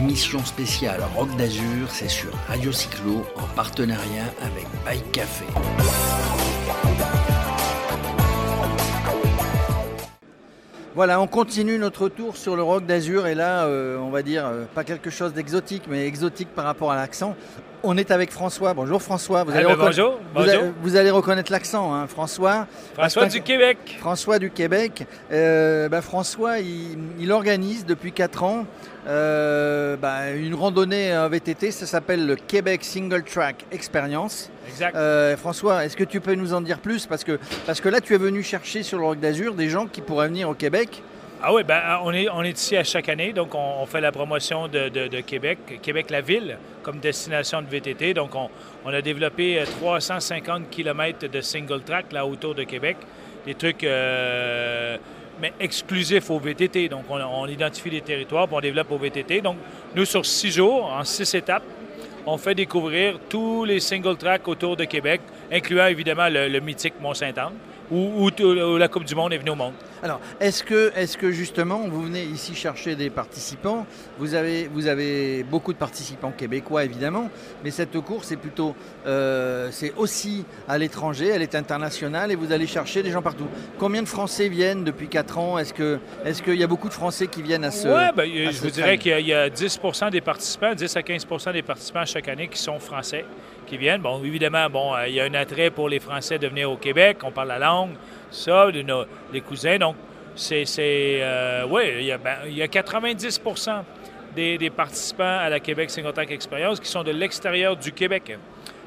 Émission spéciale Rock d'Azur, c'est sur Radio Cyclo en partenariat avec Bike Café. Voilà, on continue notre tour sur le rock d'Azur et là, euh, on va dire, euh, pas quelque chose d'exotique, mais exotique par rapport à l'accent. On est avec François. Bonjour François. Vous, allez, ah ben bonjour, vous, allez reconnaître l'accent, hein, François. François du Québec. François du Québec. Euh, ben, François, il, organise depuis 4 ans ben, une randonnée en VTT. Ça s'appelle le Québec Single Track Experience. Exact. François, est-ce que tu peux nous en dire plus? Parce que, parce que là, tu es venu chercher sur le Rock d'Azur des gens qui pourraient venir au Québec ah oui, ben, on, est, on est ici à chaque année, donc on, fait la promotion de, Québec, Québec la ville, comme destination de VTT. Donc on, a développé 350 euh, km de single track là autour de Québec, des trucs euh, mais exclusifs au VTT. Donc on, identifie des territoires, on développe au VTT. Donc nous sur six jours, en six étapes, on fait découvrir tous les single tracks autour de Québec, incluant évidemment le, mythique Mont-Saint-Anne, où, la Coupe du Monde est venue au monde. Alors, est-ce que, est que justement, vous venez ici chercher des participants? Vous avez, vous avez beaucoup de participants québécois, évidemment, mais cette course est plutôt, euh, c'est aussi à l'étranger, elle est internationale et vous allez chercher des gens partout. Combien de Français viennent depuis 4 ans? Est-ce qu'il est qu'il y a beaucoup de Français qui viennent à ce Oui, ben, je vous dirais qu'il y, a 10% des participants, 10 à 15% des participants chaque année qui sont français, qui viennent. Bon, évidemment, bon, euh, il y a un attrait pour les Français de venir au Québec, on parle la langue ça, de nos, les cousins. Donc, c'est. Euh, oui, il y, a, ben, il y a 90 des, des, participants à la Québec Single Experience qui sont de l'extérieur du Québec.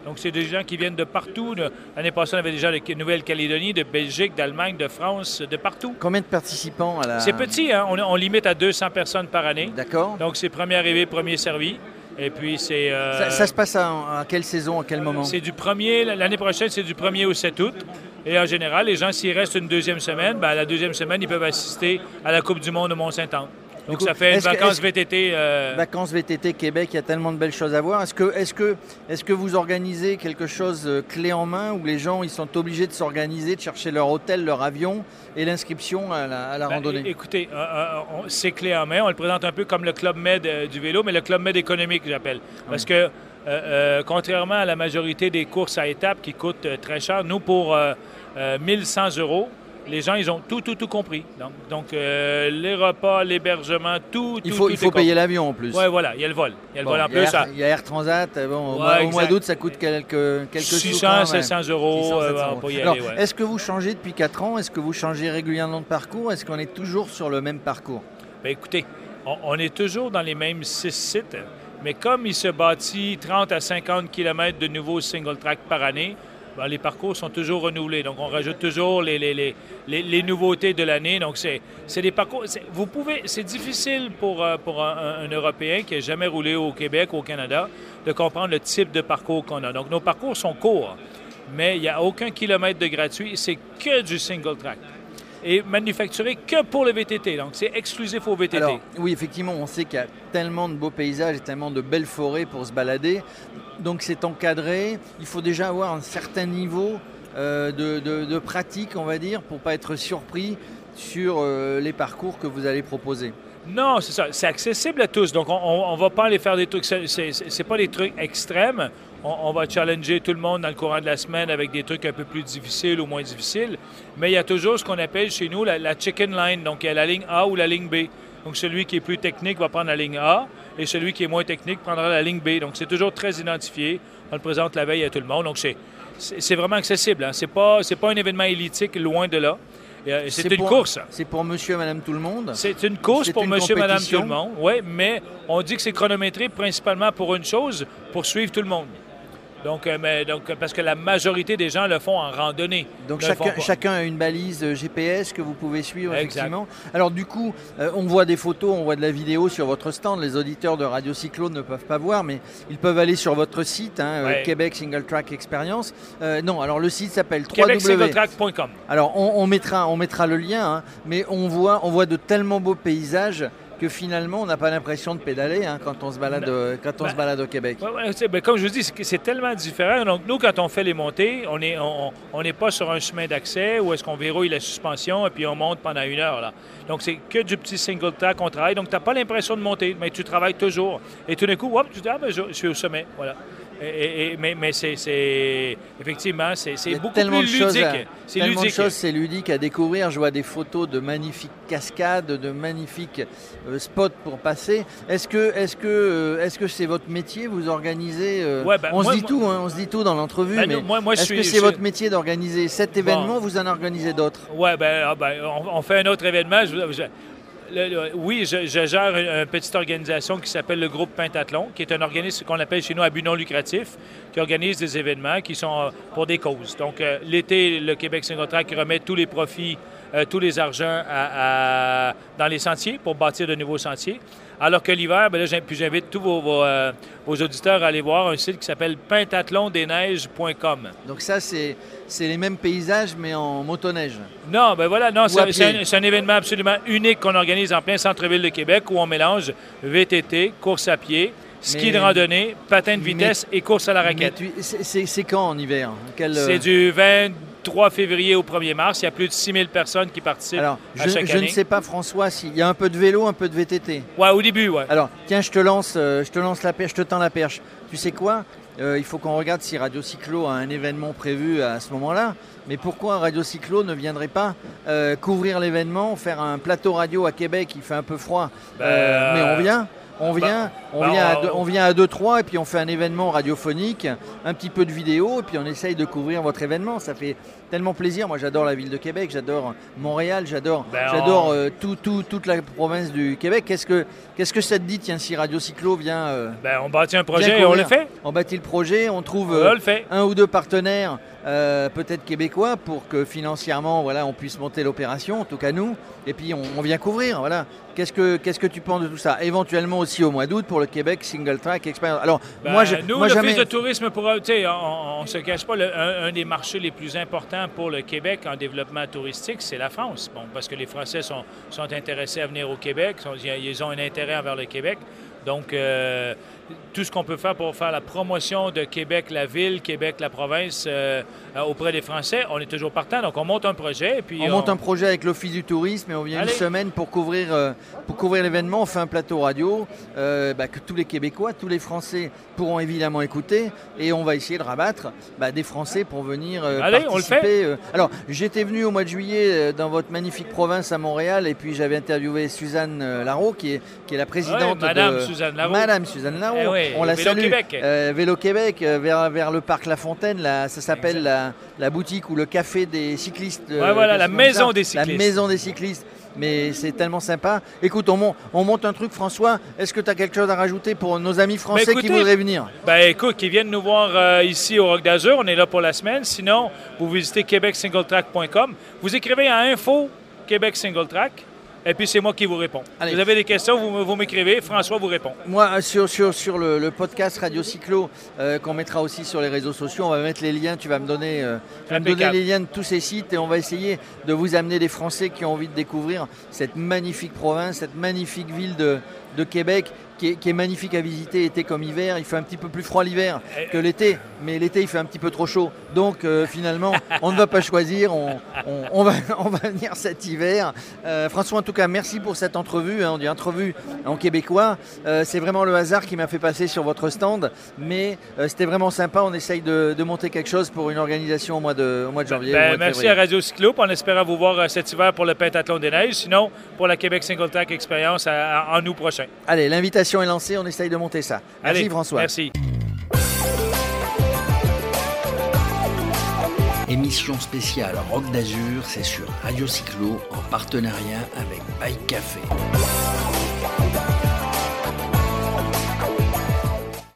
Donc, c'est des gens qui viennent de partout. L'année passée, on avait déjà de Nouvelle-Calédonie, de Belgique, d'Allemagne, de France, de partout. Combien de participants à la... C'est petit, hein? on, on, limite à 200 personnes par année. D'accord. Donc, c'est premier arrivé, premier servi. Et puis, c'est... Euh, ça, se passe à, quelle saison, à quel moment? C'est du premier... L'année prochaine, c'est du 1er au 7 août. Et en général, les gens, s'ils restent une deuxième semaine, ben, la deuxième semaine, ils peuvent assister à la Coupe du Monde au Mont-Saint-Anne. Donc, ça fait une vacances VTT. Euh, vacances VTT Québec, il y a tellement de belles choses à voir. Est-ce que, est que, est que vous organisez quelque chose euh, clé en main où les gens ils sont obligés de s'organiser, de chercher leur hôtel, leur avion et l'inscription à la, ben, randonnée? Écoutez, euh, c'est clé en main. On le présente un peu comme le Club Med du vélo, mais le Club Med économique, j'appelle. Parce que, contrairement à la majorité des courses à étapes qui coûtent très cher, nous, pour 1100 euros, les gens, ils ont tout, tout, tout compris. Donc, donc euh, les repas, l'hébergement, tout, Il faut, il faut payer l'avion en plus. Oui, voilà, il y a le vol. Il y a le vol en plus. il y a Air Transat. Bon, au mois d'août, ça coûte quelques, quelques 600, 700 euros. Euh, est-ce que vous changez depuis 4 ans? Est-ce que vous changez régulièrement de parcours? Est-ce qu'on est toujours sur le même parcours? Bien, écoutez, on, on, est toujours dans les mêmes 6 sites, mais comme il se bâtit 30 à 50 km de nouveaux single track par année, ben, les parcours sont toujours renouvelés. Donc, on rajoute toujours les, nouveautés de l'année. Donc, c'est des parcours. Vous pouvez. C'est difficile pour, euh, pour un, Européen qui n'a jamais roulé au Québec, ou au Canada, de comprendre le type de parcours qu'on a. Donc, nos parcours sont courts, mais il n'y a aucun kilomètre de gratuit. C'est que du single track et manufacturé que pour le VTT. Donc, c'est exclusif au VTT. Oui, effectivement, on sait qu'il y a tellement de beaux paysages et tellement de belles forêts pour se balader. Donc, c'est encadré. Il faut déjà avoir un certain niveau euh, de, pratique, on va dire, pour ne pas être surpris sur euh, les parcours que vous allez proposer. Non, c'est ça. C'est accessible à tous. Donc, on ne va pas aller faire des trucs. C'est pas des trucs extrêmes. On, va challenger tout le monde dans le courant de la semaine avec des trucs un peu plus difficiles ou moins difficiles. Mais il y a toujours ce qu'on appelle chez nous la, chicken line. Donc, il y a la ligne A ou la ligne B. Donc, celui qui est plus technique va prendre la ligne A et celui qui est moins technique prendra la ligne B. Donc, c'est toujours très identifié. On le présente la veille à tout le monde. Donc, c'est vraiment accessible. Hein. Ce n'est pas, pas un événement élitique, loin de là. Euh, c'est une course. C'est pour monsieur et madame tout le monde? C'est une course pour monsieur et madame tout le monde, oui, mais on dit que c'est chronométré principalement pour une chose, pour suivre tout le monde. Donc, euh, mais, donc, parce que la majorité des gens le font en randonnée. Donc chacun, chacun, a une balise euh, GPS que vous pouvez suivre effectivement. Alors du coup, euh, on voit des photos, on voit de la vidéo sur votre stand. Les auditeurs de Radio Cyclone ne peuvent pas voir, mais ils peuvent aller sur votre site, hein, Québec Single Track Experience. non, alors le site s'appelle québecSingleTrack.com. Alors on, mettra, on mettra le lien, hein, mais on voit, on voit de tellement beaux paysages que finalement on n'a pas l'impression de pédaler hein, quand on se balade, euh, quand on Ben, se balade au Québec. Ben, comme je vous dis, c'est- tellement différent. Donc, nous, quand on fait les montées, on n'est on, on n'est pas sur un chemin d'accès où est-ce qu'on verrouille la suspension et puis on monte pendant une heure. Là. Donc, c'est que du petit single track qu'on travaille. Donc, tu n'as pas l'impression de monter, mais tu travailles toujours. Et tout d'un coup, hop, tu dis, ah, ben, je, je suis au sommet. Voilà. Et- et- et- mais mais c'est-. Effectivement, c'est beaucoup tellement plus de choses, ludique. à- C'est tellement ludique. de choses, c'est ludique à découvrir. Je vois des photos de magnifiques cascades, de magnifiques euh, spots pour passer. Est-ce que, est-ce que, euh, est-ce que c'est votre métier Vous organisez euh, Ouais, ben, On moi- se dit moi- tout, hein, on se dit tout dans l'entrevue. Ben, mais moi- est-ce que c'est votre métier d'organiser cet événement Bon. Vous en organisez d'autres? Oui, ben, ah, ben, on, on fait un autre événement. Je- je- oui, je, gère une, une petite organisation qui s'appelle le groupe Pentathlon, qui est un organisme qu'on appelle chez nous à but non lucratif, qui organise des événements qui sont euh, pour des causes. Donc, euh, l'été, le Québec Single Track remet tous les profits, euh, tous les argents à- à- dans les sentiers pour bâtir de nouveaux sentiers. Alors que l'hiver, ben là, puis j'invite tous vos, vos, euh, vos auditeurs à aller voir un site qui s'appelle pentathlondesneiges.com. Donc ça, c'est, c'est les mêmes paysages, mais en motoneige. Non, ben voilà, non, c'est un, c'est un événement absolument unique qu'on organise en plein centre-ville de Québec où on mélange VTT, course à pied, ski de randonnée, patin de mais- vitesse et course à la raquette. c'est, c'est- c'est quand en hiver? Quel, euh, C'est du 23 février au 1er mars. Il y a plus de 6000 personnes qui participent Alors, à je, chaque je année. ne sais pas, François, s'il y a un peu de vélo, un peu de VTT. Ouais, au début, ouais. Alors, tiens, je te lance, euh, je te lance la perche, je te tends la perche. Tu sais quoi? Euh, Il faut qu'on regarde si Radio Cyclo a un événement prévu à ce moment-là. Mais pourquoi Radio Cyclo ne viendrait pas euh, couvrir l'événement, faire un plateau radio à Québec Il fait un peu froid, Ben, Euh, mais on vient? On bah, vient, on, bah, vient on- deux, on vient à 2-3 et puis on fait un événement radiophonique, un petit peu de vidéo et puis on essaye de couvrir votre événement. Ça fait tellement plaisir. Moi j'adore la ville de Québec, j'adore Montréal, j'adore Ben, j'adore euh, tout, tout- toute la province du Québec. Qu'est-ce que, qu'est-ce que ça te dit tiens, si Radio Cyclo vient, euh, Ben, on bâtit un projet et on le fait. On bâtit le projet, on trouve On euh, le fait. un ou deux partenaires, peut-être québécois, pour que financièrement, voilà, on puisse monter l'opération, en tout cas nous, et puis on, on vient couvrir, voilà. Qu'est-ce que, qu'est-ce que tu penses de tout ça? Éventuellement aussi au mois d'août pour le Québec Single Track Experience. Alors, Ben, moi, je, nous, moi l'Office jamais. de tourisme, pour, on ne se cache pas, le- un, un des marchés les plus importants pour le Québec en développement touristique, c'est la France. Bon, parce que les Français sont, intéressés à venir au Québec, ils ont un intérêt envers le Québec. Donc, euh, tout ce qu'on peut faire pour faire la promotion de Québec, la ville, Québec, la province, euh, euh, auprès des Français, on est toujours partant. Donc, on monte un projet et puis On monte un projet avec l'Office du tourisme et on vient Allez. une semaine pour couvrir, euh, pour couvrir l'événement. On fait un plateau radio bah, que tous les Québécois, tous les Français pourront évidemment écouter et on va essayer de rabattre bah, des Français pour venir Allez, on le fait. participer. Alors, j'étais venu au mois de juillet dans votre magnifique province à Montréal et puis j'avais interviewé Suzanne Larreau qui est, qui est la présidente Ouais, Madame de... Suzanne. Madame Suzanne Larreau. Eh oui, on la Vélo salue. Québec. Euh, Vélo Québec, euh, vers, vers le parc La Fontaine, là, ça s'appelle la, la boutique ou le café des cyclistes. euh, Ouais, voilà, la maison ça. des cyclistes. La maison des cyclistes. Mais c'est tellement sympa. Écoute, on, mon- on monte un truc, François. Est-ce que tu as quelque chose à rajouter pour nos amis français qui voudraient venir? Ben écoute, qui viennent nous voir euh, ici au Roc d'Azur, on est là pour la semaine. Sinon, vous visitez québecsingletrack.com. Vous écrivez à info Québec Single Track et puis c'est moi qui vous réponds. Allez. Vous avez des questions, vous, m'écrivez, François vous répond. Moi, sur, sur, sur le, le podcast Radio Cyclo, euh, qu'on mettra aussi sur les réseaux sociaux, on va mettre les liens. Tu vas me donner, euh, tu vas me donner les liens de tous ces sites et on va essayer de vous amener des Français qui ont envie de découvrir cette magnifique province, cette magnifique ville de, de Québec. Qui est, qui est magnifique à visiter été comme hiver. Il fait un petit peu plus froid l'hiver que l'été, mais l'été il fait un petit peu trop chaud. Donc euh, finalement, on ne va pas choisir. On, on- on va, on va venir cet hiver. Euh, François, en tout cas, merci pour cette entrevue. hein. on dit entrevue en québécois. Euh, c'est vraiment le hasard qui m'a fait passer sur votre stand, mais c'était vraiment sympa. On essaye de, de monter quelque chose pour une organisation au mois de, au mois de janvier. Ben, mois de merci à Radio Cyclo, puis on espère vous voir cet hiver pour le Pentathlon des Neiges. Sinon, pour la Québec Single Track Experience en août prochain. Allez, l'invitation est lancée. On essaye de monter ça. Merci Allez, François. Merci. Émission spéciale Rock d'Azur, c'est sur Radio Cyclo en partenariat avec Bike Café.